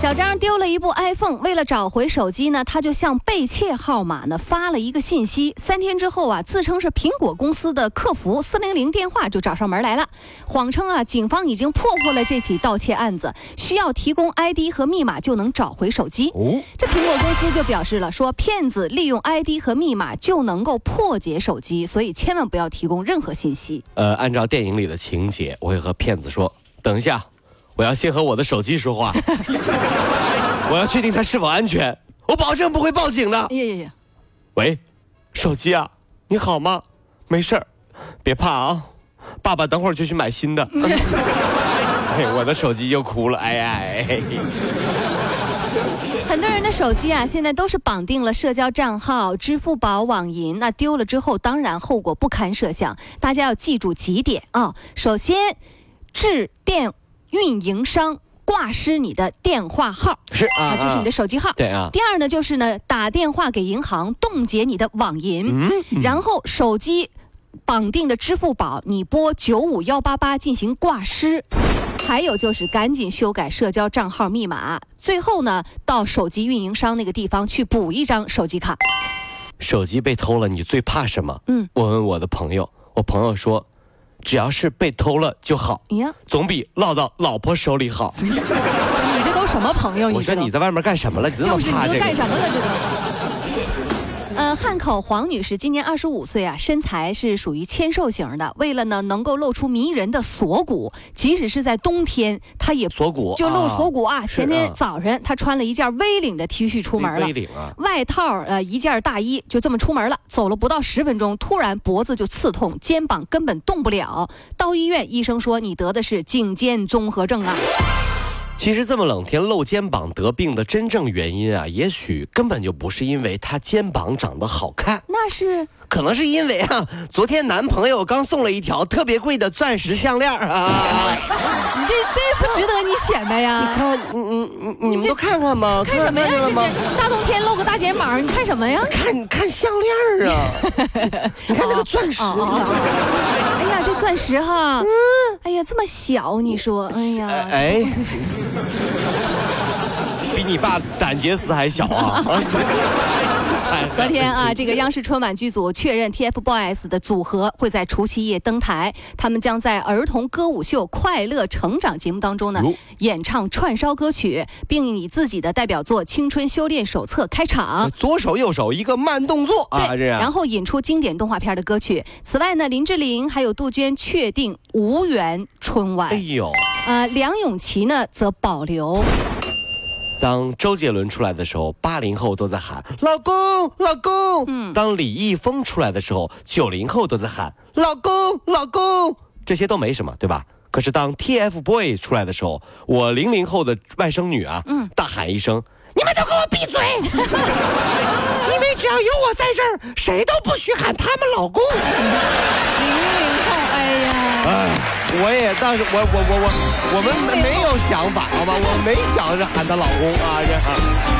小张丢了一部 iPhone，为了找回手机呢，他就向被窃号码呢发了一个信息。三天之后啊，自称是苹果公司的客服四零零电话就找上门来了，谎称啊，警方已经破获了这起盗窃案子，需要提供 ID 和密码就能找回手机。哦，这苹果公司就表示了，说骗子利用 ID 和密码就能够破解手机，所以千万不要提供任何信息。呃，按照电影里的情节，我会和骗子说，等一下。我要先和我的手机说话，我要确定它是否安全，我保证不会报警的。呀呀呀！喂，手机啊，你好吗？没事儿，别怕啊，爸爸等会儿就去买新的。哎，我的手机又哭了，哎呀！很多人的手机啊，现在都是绑定了社交账号、支付宝、网银，那丢了之后，当然后果不堪设想。大家要记住几点啊，首先，致电。运营商挂失你的电话号是啊，就是你的手机号。对啊。第二呢，就是呢，打电话给银行冻结你的网银，然后手机绑定的支付宝你拨九五幺八八进行挂失，还有就是赶紧修改社交账号密码，最后呢，到手机运营商那个地方去补一张手机卡。手机被偷了，你最怕什么？嗯，我问我的朋友，我朋友说。只要是被偷了就好，呀，总比落到老婆手里好。你这都什么朋友？我说你在外面干什么了？就是你这干什么了？这都。呃，汉口黄女士今年二十五岁啊，身材是属于纤瘦型的。为了呢能够露出迷人的锁骨，即使是在冬天，她也锁骨就露锁骨啊。前天早晨，她穿了一件 V 领的 T 恤出门了，V 领啊，外套呃一件大衣，就这么出门了。走了不到十分钟，突然脖子就刺痛，肩膀根本动不了。到医院，医生说你得的是颈肩综合症啊。其实这么冷天露肩膀得病的真正原因啊，也许根本就不是因为他肩膀长得好看，那是可能是因为啊，昨天男朋友刚送了一条特别贵的钻石项链啊。你这这不值得你显摆呀？你看，你你你你们都看看吗？看什么呀？大冬天露个大肩膀，你看什么呀？看看项链啊！你看那个钻石。哎呀，这钻石哈，哎呀，这么小，你说，哎呀，哎。比你爸胆结石还小啊！昨天啊，这个央视春晚剧组确认，TFBOYS 的组合会在除夕夜登台。他们将在儿童歌舞秀《快乐成长》节目当中呢，演唱串烧歌曲，并以自己的代表作《青春修炼手册》开场。左手右手一个慢动作啊，这样。然后引出经典动画片的歌曲。此外呢，林志玲还有杜鹃确定无缘春晚。哎呦，呃，梁咏琪呢则保留。当周杰伦出来的时候，八零后都在喊“老公，老公”。嗯。当李易峰出来的时候，九零后都在喊“老公，老公”。这些都没什么，对吧？可是当 TFBOYS 出来的时候，我零零后的外甥女啊，嗯，大喊一声：“你们都给我闭嘴！因为只要有我在这儿，谁都不许喊他们老公。”零零后，哎呀，哎。我也，但是我我我我我们没有想法，好吧？我没想着喊她老公啊，这。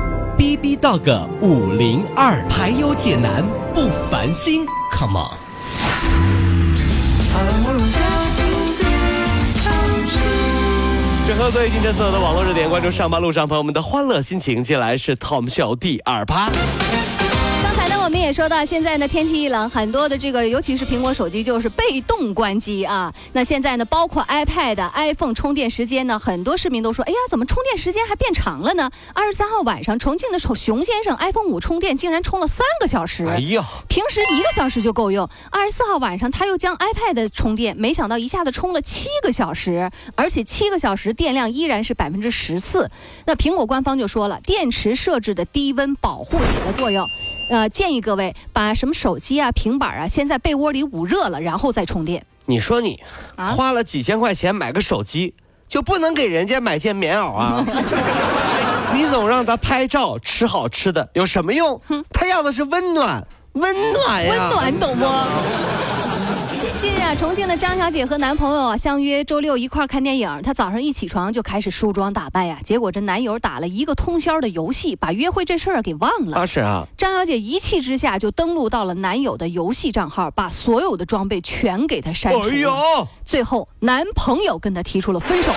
B B Dog 五零二排忧解难不烦心，Come on！整合最近这所有的网络热点，关注上班路上朋友们的欢乐心情。接下来是 Tom 秀第二趴。刚才呢，我们也说到，现在呢天气一冷，很多的这个，尤其是苹果手机就是被动关机啊。那现在呢，包括 iPad、iPhone 充电时间呢，很多市民都说，哎呀，怎么充电时间还变长了呢？二十三号晚上，重庆的熊先生 iPhone 五充电竟然充了三个小时，哎呀，平时一个小时就够用。二十四号晚上，他又将 iPad 充电，没想到一下子充了七个小时，而且七个小时电量依然是百分之十四。那苹果官方就说了，电池设置的低温保护起了作用。呃，建议各位把什么手机啊、平板啊，先在被窝里捂热了，然后再充电。你说你啊花了几千块钱买个手机，就不能给人家买件棉袄啊？你总让他拍照吃好吃的，有什么用？他要的是温暖，温暖呀，温暖，懂不？近日啊，重庆的张小姐和男朋友啊相约周六一块儿看电影。她早上一起床就开始梳妆打扮呀，结果这男友打了一个通宵的游戏，把约会这事儿给忘了。啊是啊，张小姐一气之下就登录到了男友的游戏账号，把所有的装备全给他删除。哎呦，最后，男朋友跟她提出了分手。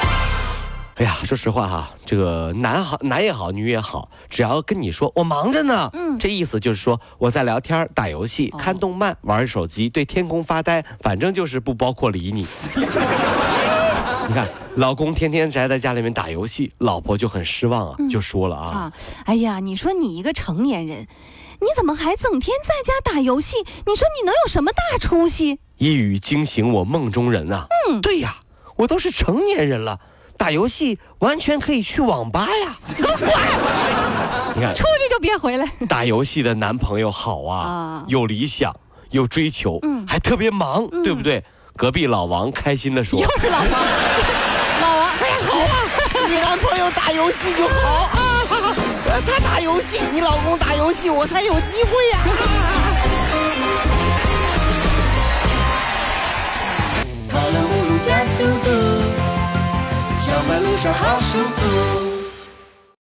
哎呀，说实话哈，这个男好男也好，女也好，只要跟你说我忙着呢，嗯这意思就是说我在聊天、打游戏、哦看动漫、玩手机、对天空发呆，反正就是不包括理你。你看，老公天天宅在家里面打游戏，老婆就很失望啊，就说了啊，啊，哎呀，你说你一个成年人，你怎么还整天在家打游戏？你说你能有什么大出息？一语惊醒我梦中人啊。嗯，对呀，我都是成年人了，打游戏完全可以去网吧呀。给我滚！你看，出去就别回来。打游戏的男朋友好啊，啊有理想，有追求，嗯还特别忙，对不对？隔壁老王开心的说又是老王，老王，：“哎呀，好啊，你男朋友打游戏就好啊，呃 他打游戏，你老公打游戏，我才有机会呀、跑了五路加速度，上班路上好舒服。